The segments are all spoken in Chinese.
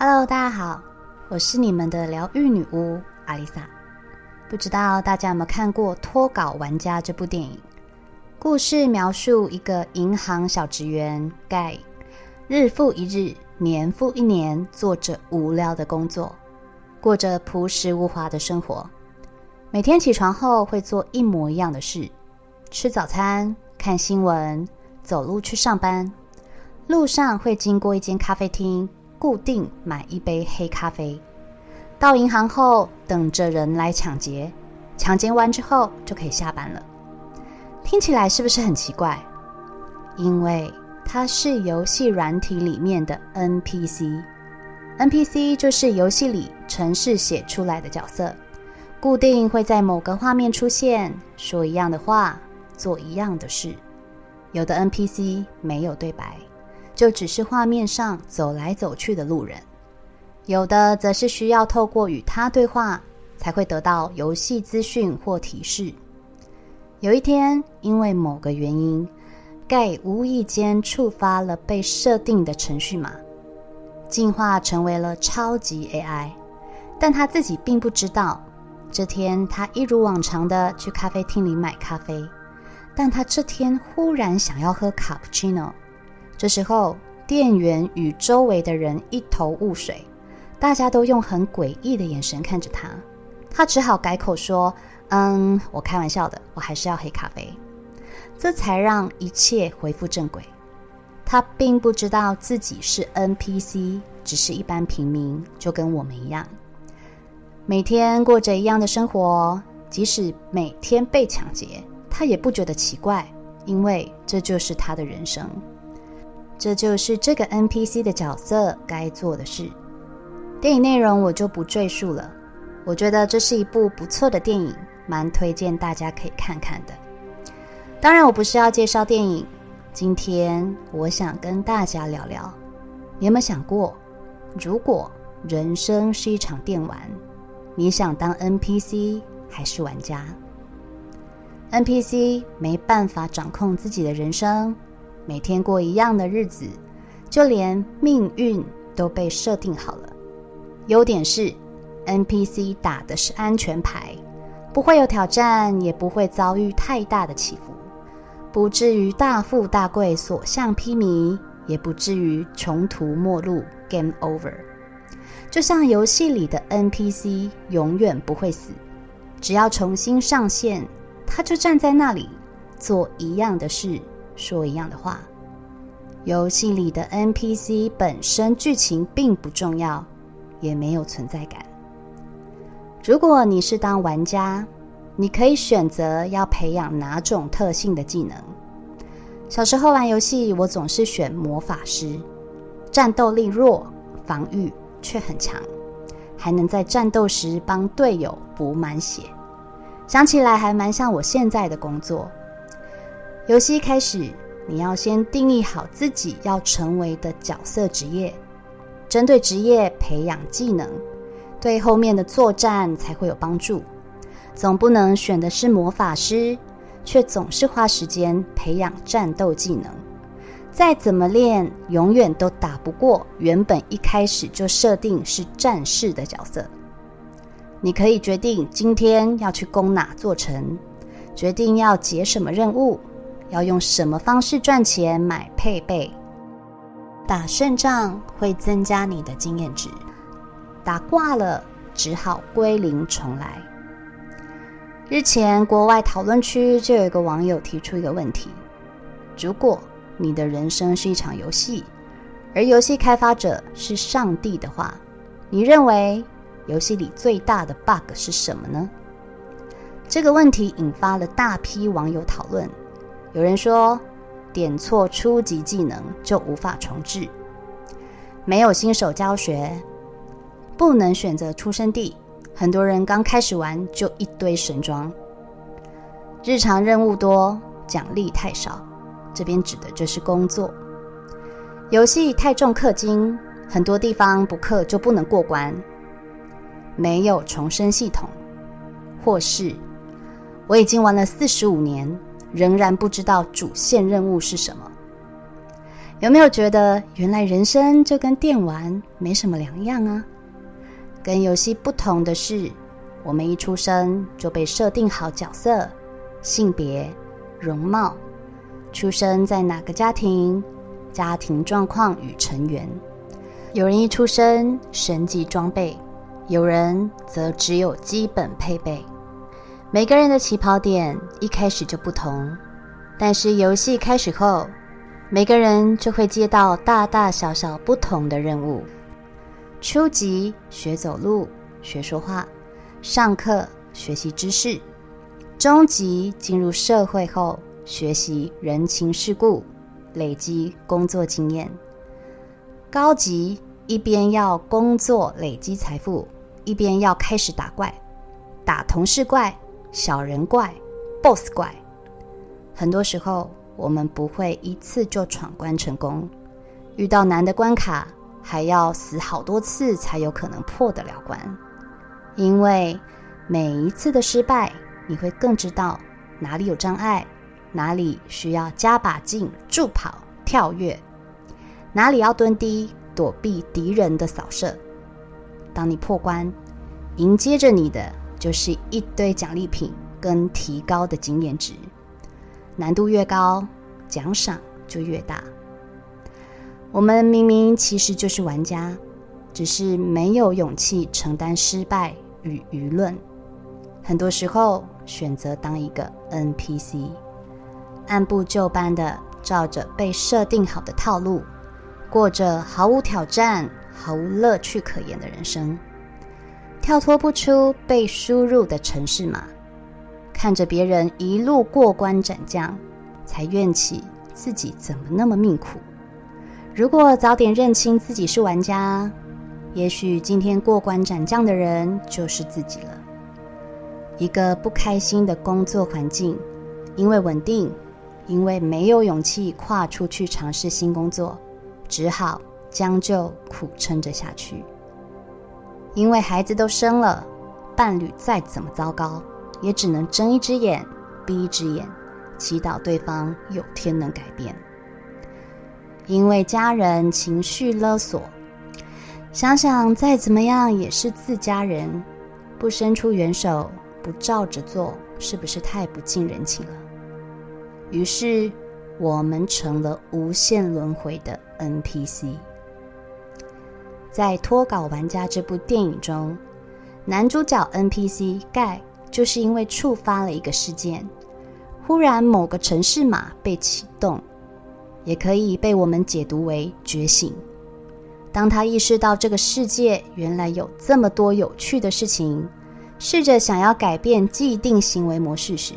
Hello，大家好，我是你们的疗愈女巫阿丽萨。不知道大家有没有看过《脱稿玩家》这部电影？故事描述一个银行小职员盖，日复一日，年复一年，做着无聊的工作，过着朴实无华的生活。每天起床后会做一模一样的事：吃早餐、看新闻、走路去上班。路上会经过一间咖啡厅。固定买一杯黑咖啡，到银行后等着人来抢劫，抢劫完之后就可以下班了。听起来是不是很奇怪？因为它是游戏软体里面的 NPC，NPC 就是游戏里程式写出来的角色，固定会在某个画面出现，说一样的话，做一样的事。有的 NPC 没有对白。就只是画面上走来走去的路人，有的则是需要透过与他对话才会得到游戏资讯或提示。有一天，因为某个原因，盖无意间触发了被设定的程序码，进化成为了超级 AI，但他自己并不知道。这天，他一如往常的去咖啡厅里买咖啡，但他这天忽然想要喝卡布奇诺。这时候，店员与周围的人一头雾水，大家都用很诡异的眼神看着他。他只好改口说：“嗯，我开玩笑的，我还是要黑咖啡。”这才让一切恢复正轨。他并不知道自己是 NPC，只是一般平民，就跟我们一样，每天过着一样的生活。即使每天被抢劫，他也不觉得奇怪，因为这就是他的人生。这就是这个 NPC 的角色该做的事。电影内容我就不赘述了。我觉得这是一部不错的电影，蛮推荐大家可以看看的。当然，我不是要介绍电影。今天我想跟大家聊聊：你有没有想过，如果人生是一场电玩，你想当 NPC 还是玩家？NPC 没办法掌控自己的人生。每天过一样的日子，就连命运都被设定好了。优点是，NPC 打的是安全牌，不会有挑战，也不会遭遇太大的起伏，不至于大富大贵、所向披靡，也不至于穷途末路 （Game Over）。就像游戏里的 NPC 永远不会死，只要重新上线，他就站在那里做一样的事。说一样的话，游戏里的 NPC 本身剧情并不重要，也没有存在感。如果你是当玩家，你可以选择要培养哪种特性的技能。小时候玩游戏，我总是选魔法师，战斗力弱，防御却很强，还能在战斗时帮队友补满血。想起来还蛮像我现在的工作。游戏开始，你要先定义好自己要成为的角色职业，针对职业培养技能，对后面的作战才会有帮助。总不能选的是魔法师，却总是花时间培养战斗技能，再怎么练，永远都打不过原本一开始就设定是战士的角色。你可以决定今天要去攻哪座城，决定要解什么任务。要用什么方式赚钱买配备？打胜仗会增加你的经验值，打挂了只好归零重来。日前，国外讨论区就有一个网友提出一个问题：如果你的人生是一场游戏，而游戏开发者是上帝的话，你认为游戏里最大的 bug 是什么呢？这个问题引发了大批网友讨论。有人说，点错初级技能就无法重置，没有新手教学，不能选择出生地，很多人刚开始玩就一堆神装，日常任务多，奖励太少。这边指的就是工作，游戏太重氪金，很多地方不氪就不能过关，没有重生系统，或是我已经玩了四十五年。仍然不知道主线任务是什么。有没有觉得原来人生就跟电玩没什么两样啊？跟游戏不同的是，我们一出生就被设定好角色、性别、容貌，出生在哪个家庭、家庭状况与成员。有人一出生神级装备，有人则只有基本配备。每个人的起跑点一开始就不同，但是游戏开始后。每个人就会接到大大小小不同的任务：初级学走路、学说话、上课学习知识；中级进入社会后学习人情世故、累积工作经验；高级一边要工作累积财富，一边要开始打怪，打同事怪、小人怪、BOSS 怪。很多时候。我们不会一次就闯关成功，遇到难的关卡还要死好多次才有可能破得了关。因为每一次的失败，你会更知道哪里有障碍，哪里需要加把劲助跑、跳跃，哪里要蹲低躲避敌人的扫射。当你破关，迎接着你的就是一堆奖励品跟提高的经验值。难度越高，奖赏就越大。我们明明其实就是玩家，只是没有勇气承担失败与舆论。很多时候选择当一个 NPC，按部就班的照着被设定好的套路，过着毫无挑战、毫无乐趣可言的人生，跳脱不出被输入的城市码。看着别人一路过关斩将，才怨气自己怎么那么命苦。如果早点认清自己是玩家，也许今天过关斩将的人就是自己了。一个不开心的工作环境，因为稳定，因为没有勇气跨出去尝试新工作，只好将就苦撑着下去。因为孩子都生了，伴侣再怎么糟糕。也只能睁一只眼闭一只眼，祈祷对方有天能改变。因为家人情绪勒索，想想再怎么样也是自家人，不伸出援手，不照着做，是不是太不近人情了？于是我们成了无限轮回的 NPC。在《脱稿玩家》这部电影中，男主角 NPC 盖。就是因为触发了一个事件，忽然某个城市码被启动，也可以被我们解读为觉醒。当他意识到这个世界原来有这么多有趣的事情，试着想要改变既定行为模式时，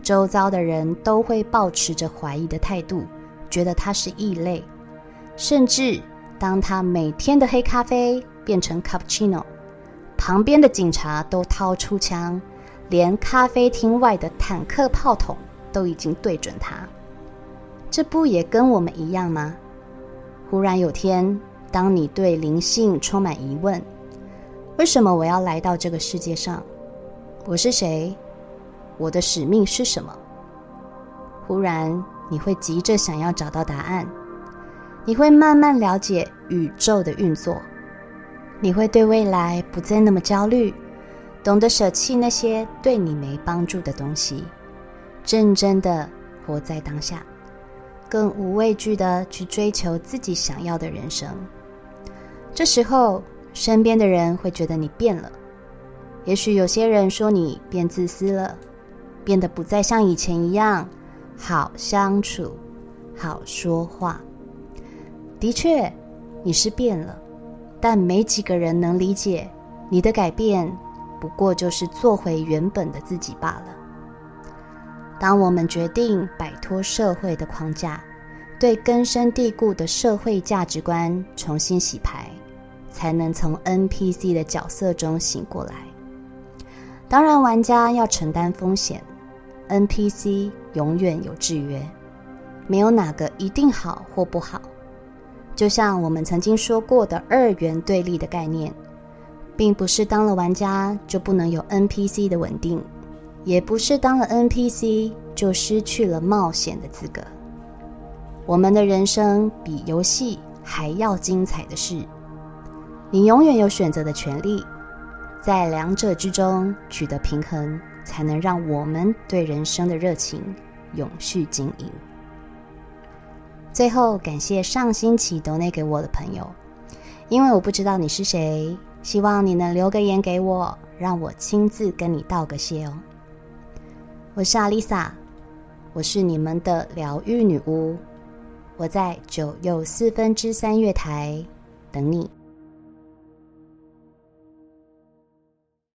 周遭的人都会保持着怀疑的态度，觉得他是异类。甚至当他每天的黑咖啡变成 cappuccino。旁边的警察都掏出枪，连咖啡厅外的坦克炮筒都已经对准他。这不也跟我们一样吗？忽然有天，当你对灵性充满疑问，为什么我要来到这个世界上？我是谁？我的使命是什么？忽然，你会急着想要找到答案。你会慢慢了解宇宙的运作。你会对未来不再那么焦虑，懂得舍弃那些对你没帮助的东西，认真的活在当下，更无畏惧的去追求自己想要的人生。这时候，身边的人会觉得你变了。也许有些人说你变自私了，变得不再像以前一样好相处、好说话。的确，你是变了。但没几个人能理解你的改变，不过就是做回原本的自己罢了。当我们决定摆脱社会的框架，对根深蒂固的社会价值观重新洗牌，才能从 NPC 的角色中醒过来。当然，玩家要承担风险，NPC 永远有制约，没有哪个一定好或不好。就像我们曾经说过的二元对立的概念，并不是当了玩家就不能有 NPC 的稳定，也不是当了 NPC 就失去了冒险的资格。我们的人生比游戏还要精彩的是，你永远有选择的权利，在两者之中取得平衡，才能让我们对人生的热情永续经营。最后，感谢上星期都内给我的朋友，因为我不知道你是谁，希望你能留个言给我，让我亲自跟你道个谢哦。我是阿丽萨，我是你们的疗愈女巫。我在九又四分之三月台等你。